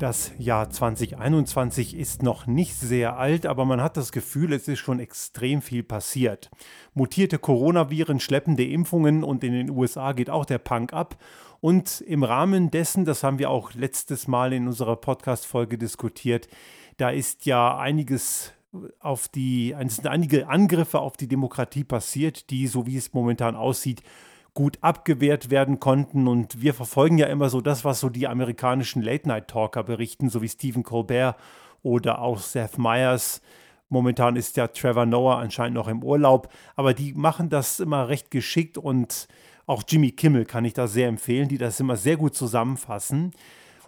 Das Jahr 2021 ist noch nicht sehr alt, aber man hat das Gefühl, es ist schon extrem viel passiert. Mutierte Coronaviren, schleppende Impfungen und in den USA geht auch der Punk ab. Und im Rahmen dessen, das haben wir auch letztes Mal in unserer Podcast-Folge diskutiert, da ist ja einiges auf die, sind einige Angriffe auf die Demokratie passiert, die, so wie es momentan aussieht, gut abgewehrt werden konnten. Und wir verfolgen ja immer so das, was so die amerikanischen Late-Night-Talker berichten, so wie Stephen Colbert oder auch Seth Meyers. Momentan ist ja Trevor Noah anscheinend noch im Urlaub, aber die machen das immer recht geschickt und auch Jimmy Kimmel kann ich da sehr empfehlen, die das immer sehr gut zusammenfassen.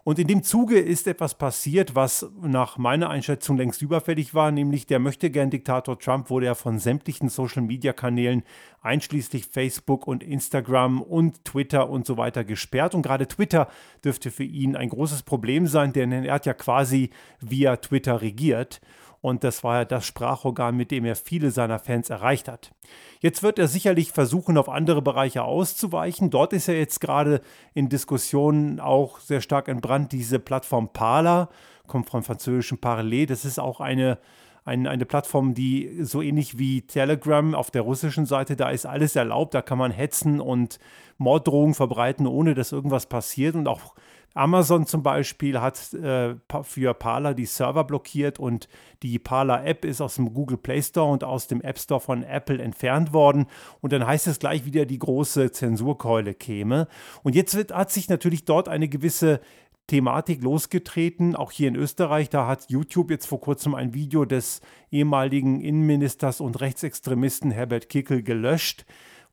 Und in dem Zuge ist etwas passiert, was nach meiner Einschätzung längst überfällig war, nämlich der möchte gern Diktator Trump wurde ja von sämtlichen Social-Media-Kanälen einschließlich Facebook und Instagram und Twitter und so weiter gesperrt. Und gerade Twitter dürfte für ihn ein großes Problem sein, denn er hat ja quasi via Twitter regiert. Und das war ja das Sprachorgan, mit dem er viele seiner Fans erreicht hat. Jetzt wird er sicherlich versuchen, auf andere Bereiche auszuweichen. Dort ist er jetzt gerade in Diskussionen auch sehr stark entbrannt. Diese Plattform Parler, kommt vom französischen Parler. Das ist auch eine, eine, eine Plattform, die so ähnlich wie Telegram auf der russischen Seite, da ist alles erlaubt. Da kann man hetzen und Morddrohungen verbreiten, ohne dass irgendwas passiert. Und auch Amazon zum Beispiel hat äh, für Parler die Server blockiert und die Parler App ist aus dem Google Play Store und aus dem App Store von Apple entfernt worden. Und dann heißt es gleich wieder, die große Zensurkeule käme. Und jetzt wird, hat sich natürlich dort eine gewisse Thematik losgetreten, auch hier in Österreich. Da hat YouTube jetzt vor kurzem ein Video des ehemaligen Innenministers und Rechtsextremisten Herbert Kickel gelöscht.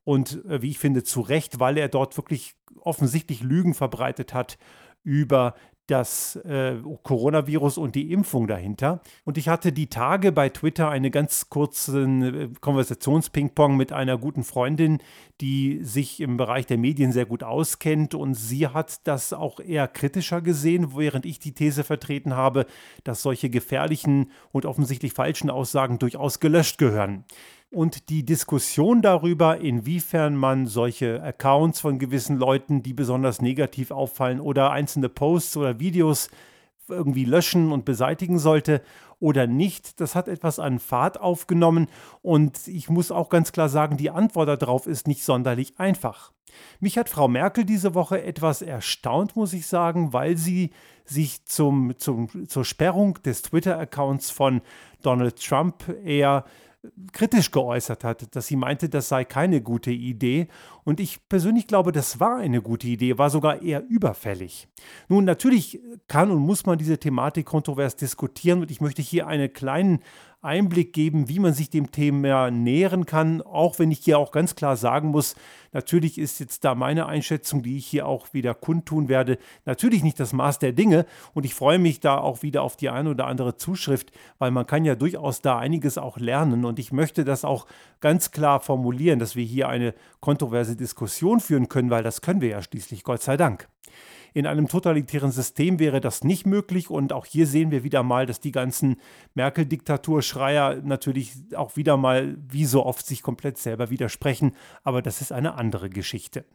Und äh, wie ich finde, zu Recht, weil er dort wirklich offensichtlich Lügen verbreitet hat über das äh, Coronavirus und die Impfung dahinter. Und ich hatte die Tage bei Twitter eine ganz kurze äh, Konversationsping-Pong mit einer guten Freundin, die sich im Bereich der Medien sehr gut auskennt. Und sie hat das auch eher kritischer gesehen, während ich die These vertreten habe, dass solche gefährlichen und offensichtlich falschen Aussagen durchaus gelöscht gehören und die Diskussion darüber, inwiefern man solche Accounts von gewissen Leuten, die besonders negativ auffallen oder einzelne Posts oder Videos irgendwie löschen und beseitigen sollte oder nicht, das hat etwas an Fahrt aufgenommen und ich muss auch ganz klar sagen, die Antwort darauf ist nicht sonderlich einfach. Mich hat Frau Merkel diese Woche etwas erstaunt, muss ich sagen, weil sie sich zum, zum, zur Sperrung des Twitter-Accounts von Donald Trump eher kritisch geäußert hat, dass sie meinte, das sei keine gute Idee. Und ich persönlich glaube, das war eine gute Idee, war sogar eher überfällig. Nun, natürlich kann und muss man diese Thematik kontrovers diskutieren und ich möchte hier einen kleinen Einblick geben, wie man sich dem Thema nähern kann, auch wenn ich hier auch ganz klar sagen muss, natürlich ist jetzt da meine Einschätzung, die ich hier auch wieder kundtun werde, natürlich nicht das Maß der Dinge und ich freue mich da auch wieder auf die eine oder andere Zuschrift, weil man kann ja durchaus da einiges auch lernen und ich möchte das auch ganz klar formulieren, dass wir hier eine kontroverse Diskussion führen können, weil das können wir ja schließlich, Gott sei Dank. In einem totalitären System wäre das nicht möglich und auch hier sehen wir wieder mal, dass die ganzen Merkel-Diktaturschreier natürlich auch wieder mal, wie so oft, sich komplett selber widersprechen, aber das ist eine andere Geschichte.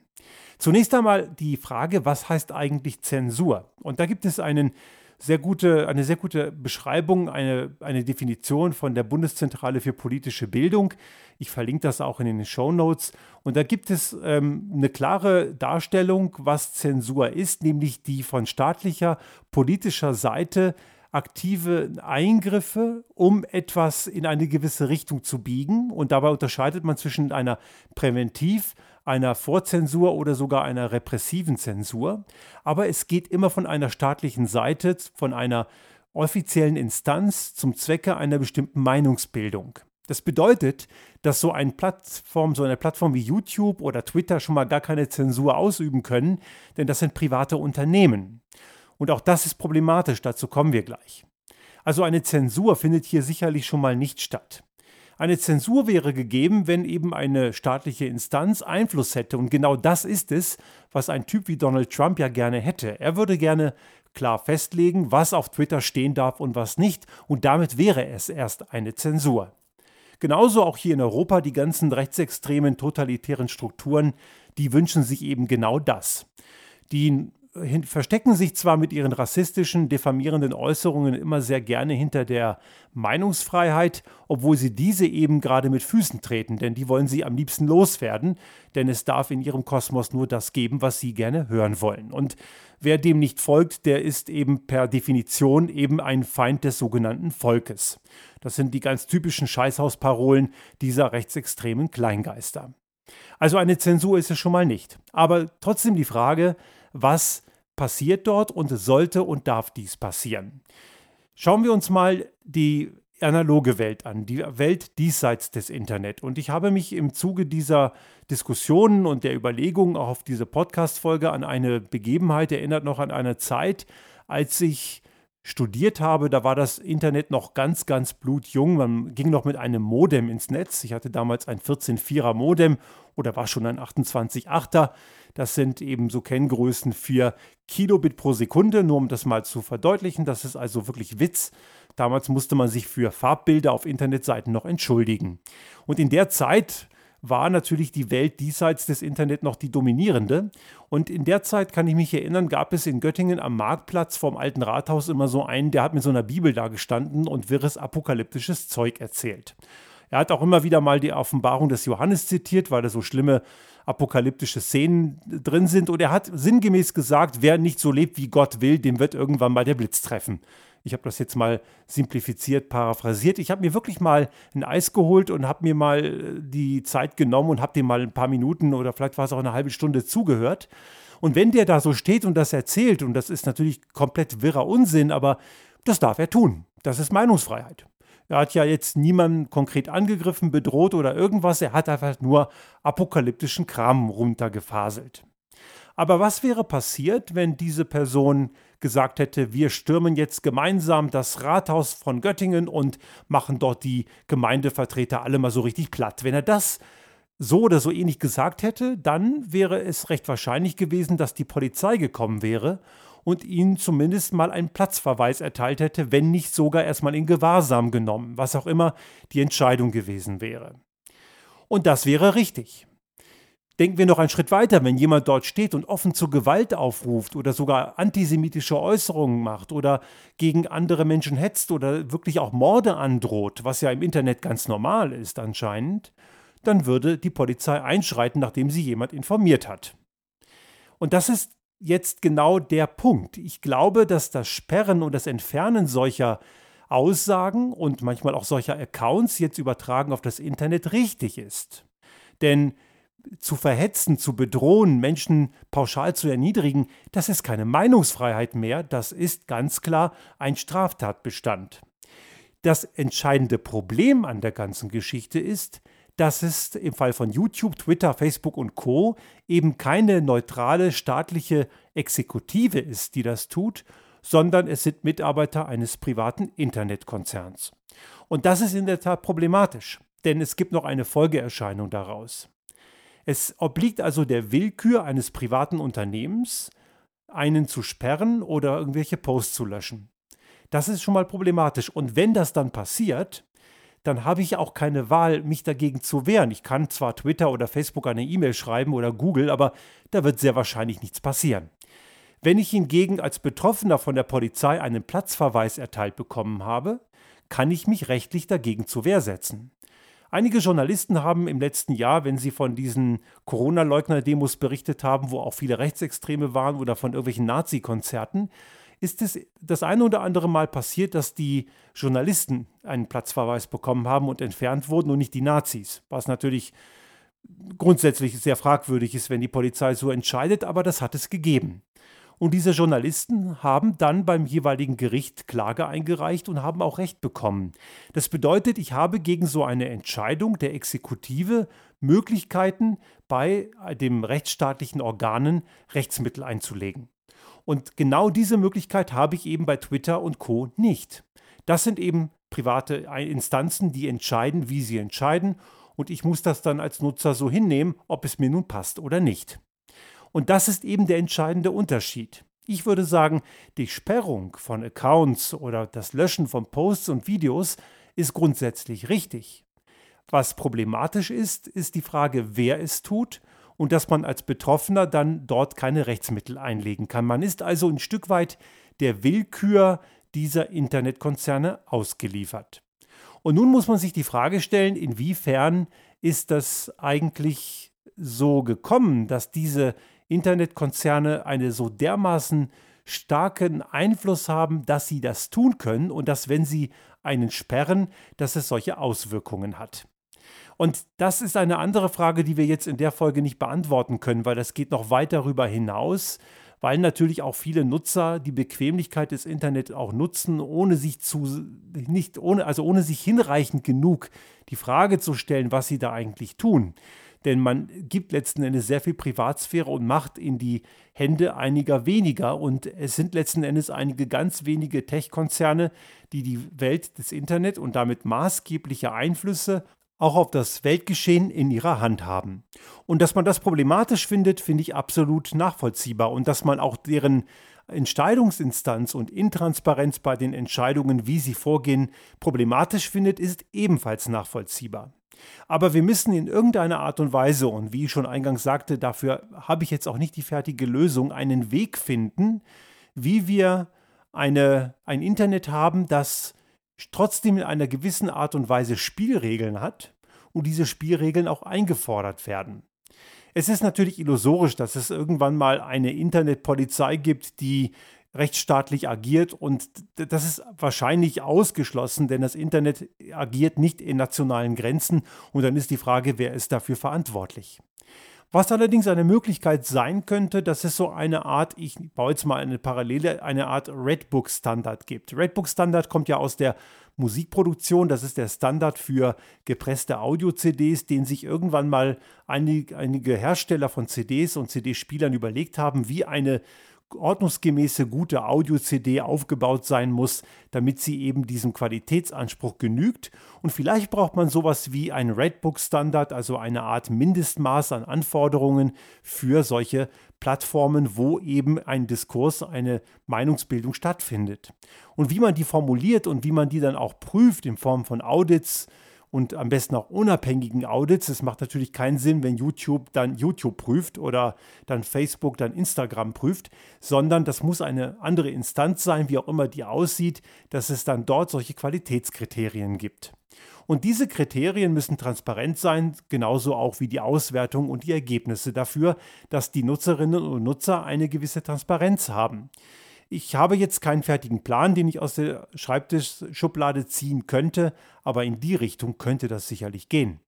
Zunächst einmal die Frage, was heißt eigentlich Zensur? Und da gibt es einen sehr gute, eine sehr gute Beschreibung, eine, eine Definition von der Bundeszentrale für politische Bildung. Ich verlinke das auch in den Show Notes. Und da gibt es ähm, eine klare Darstellung, was Zensur ist, nämlich die von staatlicher politischer Seite aktive Eingriffe, um etwas in eine gewisse Richtung zu biegen. Und dabei unterscheidet man zwischen einer Präventiv- einer Vorzensur oder sogar einer repressiven Zensur. Aber es geht immer von einer staatlichen Seite, von einer offiziellen Instanz zum Zwecke einer bestimmten Meinungsbildung. Das bedeutet, dass so eine Plattform, so eine Plattform wie YouTube oder Twitter schon mal gar keine Zensur ausüben können, denn das sind private Unternehmen. Und auch das ist problematisch, dazu kommen wir gleich. Also eine Zensur findet hier sicherlich schon mal nicht statt. Eine Zensur wäre gegeben, wenn eben eine staatliche Instanz Einfluss hätte. Und genau das ist es, was ein Typ wie Donald Trump ja gerne hätte. Er würde gerne klar festlegen, was auf Twitter stehen darf und was nicht. Und damit wäre es erst eine Zensur. Genauso auch hier in Europa die ganzen rechtsextremen totalitären Strukturen, die wünschen sich eben genau das. Die verstecken sich zwar mit ihren rassistischen, diffamierenden Äußerungen immer sehr gerne hinter der Meinungsfreiheit, obwohl sie diese eben gerade mit Füßen treten, denn die wollen sie am liebsten loswerden, denn es darf in ihrem Kosmos nur das geben, was sie gerne hören wollen. Und wer dem nicht folgt, der ist eben per Definition eben ein Feind des sogenannten Volkes. Das sind die ganz typischen Scheißhausparolen dieser rechtsextremen Kleingeister. Also eine Zensur ist es schon mal nicht. Aber trotzdem die Frage, was passiert dort und sollte und darf dies passieren. Schauen wir uns mal die analoge Welt an, die Welt diesseits des Internet. Und ich habe mich im Zuge dieser Diskussionen und der Überlegungen auch auf diese Podcast-Folge an eine Begebenheit erinnert, noch an eine Zeit, als ich studiert habe, da war das Internet noch ganz, ganz blutjung. Man ging noch mit einem Modem ins Netz. Ich hatte damals ein 14.4er Modem oder war schon ein 28.8er. Das sind eben so Kenngrößen für Kilobit pro Sekunde, nur um das mal zu verdeutlichen. Das ist also wirklich Witz. Damals musste man sich für Farbbilder auf Internetseiten noch entschuldigen. Und in der Zeit war natürlich die Welt diesseits des Internet noch die dominierende. Und in der Zeit kann ich mich erinnern, gab es in Göttingen am Marktplatz vorm alten Rathaus immer so einen, der hat mit so einer Bibel da gestanden und wirres apokalyptisches Zeug erzählt. Er hat auch immer wieder mal die Offenbarung des Johannes zitiert, weil da so schlimme apokalyptische Szenen drin sind. Und er hat sinngemäß gesagt, wer nicht so lebt, wie Gott will, dem wird irgendwann mal der Blitz treffen. Ich habe das jetzt mal simplifiziert, paraphrasiert. Ich habe mir wirklich mal ein Eis geholt und habe mir mal äh, die Zeit genommen und habe dem mal ein paar Minuten oder vielleicht war es auch eine halbe Stunde zugehört. Und wenn der da so steht und das erzählt, und das ist natürlich komplett wirrer Unsinn, aber das darf er tun. Das ist Meinungsfreiheit. Er hat ja jetzt niemanden konkret angegriffen, bedroht oder irgendwas. Er hat einfach nur apokalyptischen Kram runtergefaselt. Aber was wäre passiert, wenn diese Person gesagt hätte, wir stürmen jetzt gemeinsam das Rathaus von Göttingen und machen dort die Gemeindevertreter alle mal so richtig platt? Wenn er das so oder so ähnlich gesagt hätte, dann wäre es recht wahrscheinlich gewesen, dass die Polizei gekommen wäre und ihnen zumindest mal einen Platzverweis erteilt hätte, wenn nicht sogar erstmal in Gewahrsam genommen, was auch immer die Entscheidung gewesen wäre. Und das wäre richtig. Denken wir noch einen Schritt weiter, wenn jemand dort steht und offen zur Gewalt aufruft oder sogar antisemitische Äußerungen macht oder gegen andere Menschen hetzt oder wirklich auch Morde androht, was ja im Internet ganz normal ist anscheinend, dann würde die Polizei einschreiten, nachdem sie jemand informiert hat. Und das ist jetzt genau der Punkt. Ich glaube, dass das Sperren und das Entfernen solcher Aussagen und manchmal auch solcher Accounts jetzt übertragen auf das Internet richtig ist. Denn zu verhetzen, zu bedrohen, Menschen pauschal zu erniedrigen, das ist keine Meinungsfreiheit mehr, das ist ganz klar ein Straftatbestand. Das entscheidende Problem an der ganzen Geschichte ist, dass es im Fall von YouTube, Twitter, Facebook und Co eben keine neutrale staatliche Exekutive ist, die das tut, sondern es sind Mitarbeiter eines privaten Internetkonzerns. Und das ist in der Tat problematisch, denn es gibt noch eine Folgeerscheinung daraus. Es obliegt also der Willkür eines privaten Unternehmens, einen zu sperren oder irgendwelche Posts zu löschen. Das ist schon mal problematisch. Und wenn das dann passiert, dann habe ich auch keine Wahl, mich dagegen zu wehren. Ich kann zwar Twitter oder Facebook eine E-Mail schreiben oder Google, aber da wird sehr wahrscheinlich nichts passieren. Wenn ich hingegen als Betroffener von der Polizei einen Platzverweis erteilt bekommen habe, kann ich mich rechtlich dagegen zur Wehr setzen. Einige Journalisten haben im letzten Jahr, wenn sie von diesen Corona-Leugner-Demos berichtet haben, wo auch viele Rechtsextreme waren oder von irgendwelchen Nazi-Konzerten, ist es das eine oder andere Mal passiert, dass die Journalisten einen Platzverweis bekommen haben und entfernt wurden und nicht die Nazis. Was natürlich grundsätzlich sehr fragwürdig ist, wenn die Polizei so entscheidet, aber das hat es gegeben. Und diese Journalisten haben dann beim jeweiligen Gericht Klage eingereicht und haben auch Recht bekommen. Das bedeutet, ich habe gegen so eine Entscheidung der Exekutive Möglichkeiten, bei den rechtsstaatlichen Organen Rechtsmittel einzulegen. Und genau diese Möglichkeit habe ich eben bei Twitter und Co nicht. Das sind eben private Instanzen, die entscheiden, wie sie entscheiden. Und ich muss das dann als Nutzer so hinnehmen, ob es mir nun passt oder nicht. Und das ist eben der entscheidende Unterschied. Ich würde sagen, die Sperrung von Accounts oder das Löschen von Posts und Videos ist grundsätzlich richtig. Was problematisch ist, ist die Frage, wer es tut und dass man als Betroffener dann dort keine Rechtsmittel einlegen kann. Man ist also ein Stück weit der Willkür dieser Internetkonzerne ausgeliefert. Und nun muss man sich die Frage stellen, inwiefern ist das eigentlich so gekommen, dass diese Internetkonzerne eine so dermaßen starken Einfluss haben, dass sie das tun können und dass, wenn sie einen sperren, dass es solche Auswirkungen hat. Und das ist eine andere Frage, die wir jetzt in der Folge nicht beantworten können, weil das geht noch weit darüber hinaus, weil natürlich auch viele Nutzer die Bequemlichkeit des Internets auch nutzen, ohne sich zu nicht ohne also ohne sich hinreichend genug die Frage zu stellen, was sie da eigentlich tun. Denn man gibt letzten Endes sehr viel Privatsphäre und Macht in die Hände einiger weniger. Und es sind letzten Endes einige ganz wenige Tech-Konzerne, die die Welt des Internet und damit maßgebliche Einflüsse auch auf das Weltgeschehen in ihrer Hand haben. Und dass man das problematisch findet, finde ich absolut nachvollziehbar. Und dass man auch deren Entscheidungsinstanz und Intransparenz bei den Entscheidungen, wie sie vorgehen, problematisch findet, ist ebenfalls nachvollziehbar. Aber wir müssen in irgendeiner Art und Weise, und wie ich schon eingangs sagte, dafür habe ich jetzt auch nicht die fertige Lösung, einen Weg finden, wie wir eine, ein Internet haben, das trotzdem in einer gewissen Art und Weise Spielregeln hat und diese Spielregeln auch eingefordert werden. Es ist natürlich illusorisch, dass es irgendwann mal eine Internetpolizei gibt, die rechtsstaatlich agiert und das ist wahrscheinlich ausgeschlossen, denn das Internet agiert nicht in nationalen Grenzen und dann ist die Frage, wer ist dafür verantwortlich. Was allerdings eine Möglichkeit sein könnte, dass es so eine Art, ich baue jetzt mal eine Parallele, eine Art Redbook-Standard gibt. Redbook-Standard kommt ja aus der Musikproduktion, das ist der Standard für gepresste Audio-CDs, den sich irgendwann mal einige, einige Hersteller von CDs und CD-Spielern überlegt haben, wie eine ordnungsgemäße gute Audio-CD aufgebaut sein muss, damit sie eben diesem Qualitätsanspruch genügt. Und vielleicht braucht man sowas wie ein Redbook-Standard, also eine Art Mindestmaß an Anforderungen für solche Plattformen, wo eben ein Diskurs, eine Meinungsbildung stattfindet. Und wie man die formuliert und wie man die dann auch prüft in Form von Audits, und am besten auch unabhängigen Audits. Es macht natürlich keinen Sinn, wenn YouTube dann YouTube prüft oder dann Facebook dann Instagram prüft, sondern das muss eine andere Instanz sein, wie auch immer die aussieht, dass es dann dort solche Qualitätskriterien gibt. Und diese Kriterien müssen transparent sein, genauso auch wie die Auswertung und die Ergebnisse dafür, dass die Nutzerinnen und Nutzer eine gewisse Transparenz haben. Ich habe jetzt keinen fertigen Plan, den ich aus der Schreibtischschublade ziehen könnte, aber in die Richtung könnte das sicherlich gehen.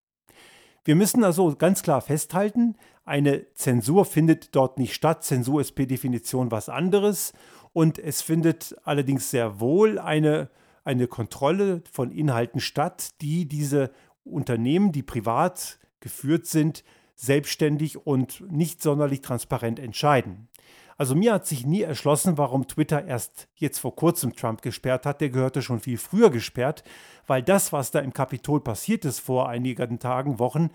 Wir müssen also ganz klar festhalten, eine Zensur findet dort nicht statt. Zensur ist per Definition was anderes und es findet allerdings sehr wohl eine, eine Kontrolle von Inhalten statt, die diese Unternehmen, die privat geführt sind, selbstständig und nicht sonderlich transparent entscheiden. Also mir hat sich nie erschlossen, warum Twitter erst jetzt vor kurzem Trump gesperrt hat. Der gehörte schon viel früher gesperrt, weil das, was da im Kapitol passiert ist vor einigen Tagen, Wochen,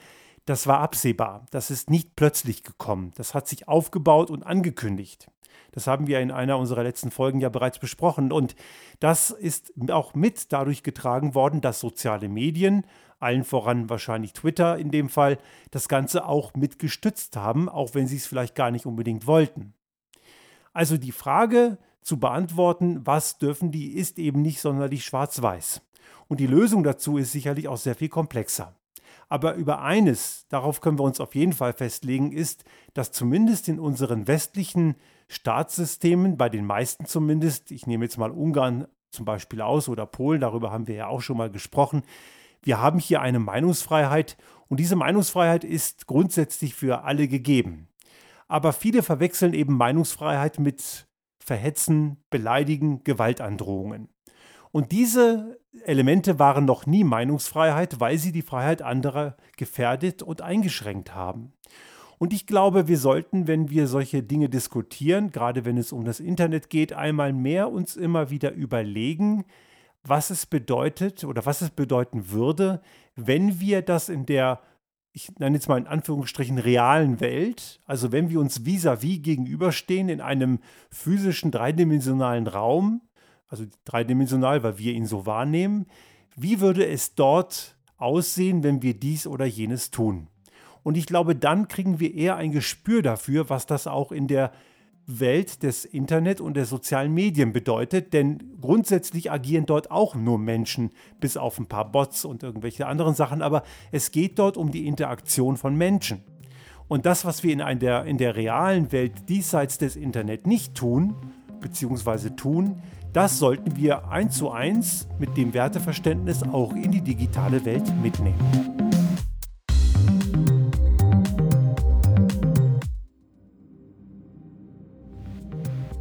das war absehbar. Das ist nicht plötzlich gekommen. Das hat sich aufgebaut und angekündigt. Das haben wir in einer unserer letzten Folgen ja bereits besprochen. Und das ist auch mit dadurch getragen worden, dass soziale Medien, allen voran wahrscheinlich Twitter in dem Fall, das Ganze auch mit gestützt haben, auch wenn sie es vielleicht gar nicht unbedingt wollten. Also die Frage zu beantworten, was dürfen die, ist eben nicht sonderlich schwarz-weiß. Und die Lösung dazu ist sicherlich auch sehr viel komplexer. Aber über eines, darauf können wir uns auf jeden Fall festlegen, ist, dass zumindest in unseren westlichen Staatssystemen, bei den meisten zumindest, ich nehme jetzt mal Ungarn zum Beispiel aus oder Polen, darüber haben wir ja auch schon mal gesprochen, wir haben hier eine Meinungsfreiheit und diese Meinungsfreiheit ist grundsätzlich für alle gegeben. Aber viele verwechseln eben Meinungsfreiheit mit Verhetzen, Beleidigen, Gewaltandrohungen. Und diese Elemente waren noch nie Meinungsfreiheit, weil sie die Freiheit anderer gefährdet und eingeschränkt haben. Und ich glaube, wir sollten, wenn wir solche Dinge diskutieren, gerade wenn es um das Internet geht, einmal mehr uns immer wieder überlegen, was es bedeutet oder was es bedeuten würde, wenn wir das in der ich nenne jetzt mal in Anführungsstrichen realen Welt, also wenn wir uns vis-à-vis -vis gegenüberstehen in einem physischen dreidimensionalen Raum, also dreidimensional, weil wir ihn so wahrnehmen, wie würde es dort aussehen, wenn wir dies oder jenes tun? Und ich glaube, dann kriegen wir eher ein Gespür dafür, was das auch in der Welt des Internet und der sozialen Medien bedeutet, denn grundsätzlich agieren dort auch nur Menschen, bis auf ein paar Bots und irgendwelche anderen Sachen, aber es geht dort um die Interaktion von Menschen. Und das, was wir in der, in der realen Welt diesseits des Internet nicht tun, beziehungsweise tun, das sollten wir eins zu eins mit dem Werteverständnis auch in die digitale Welt mitnehmen.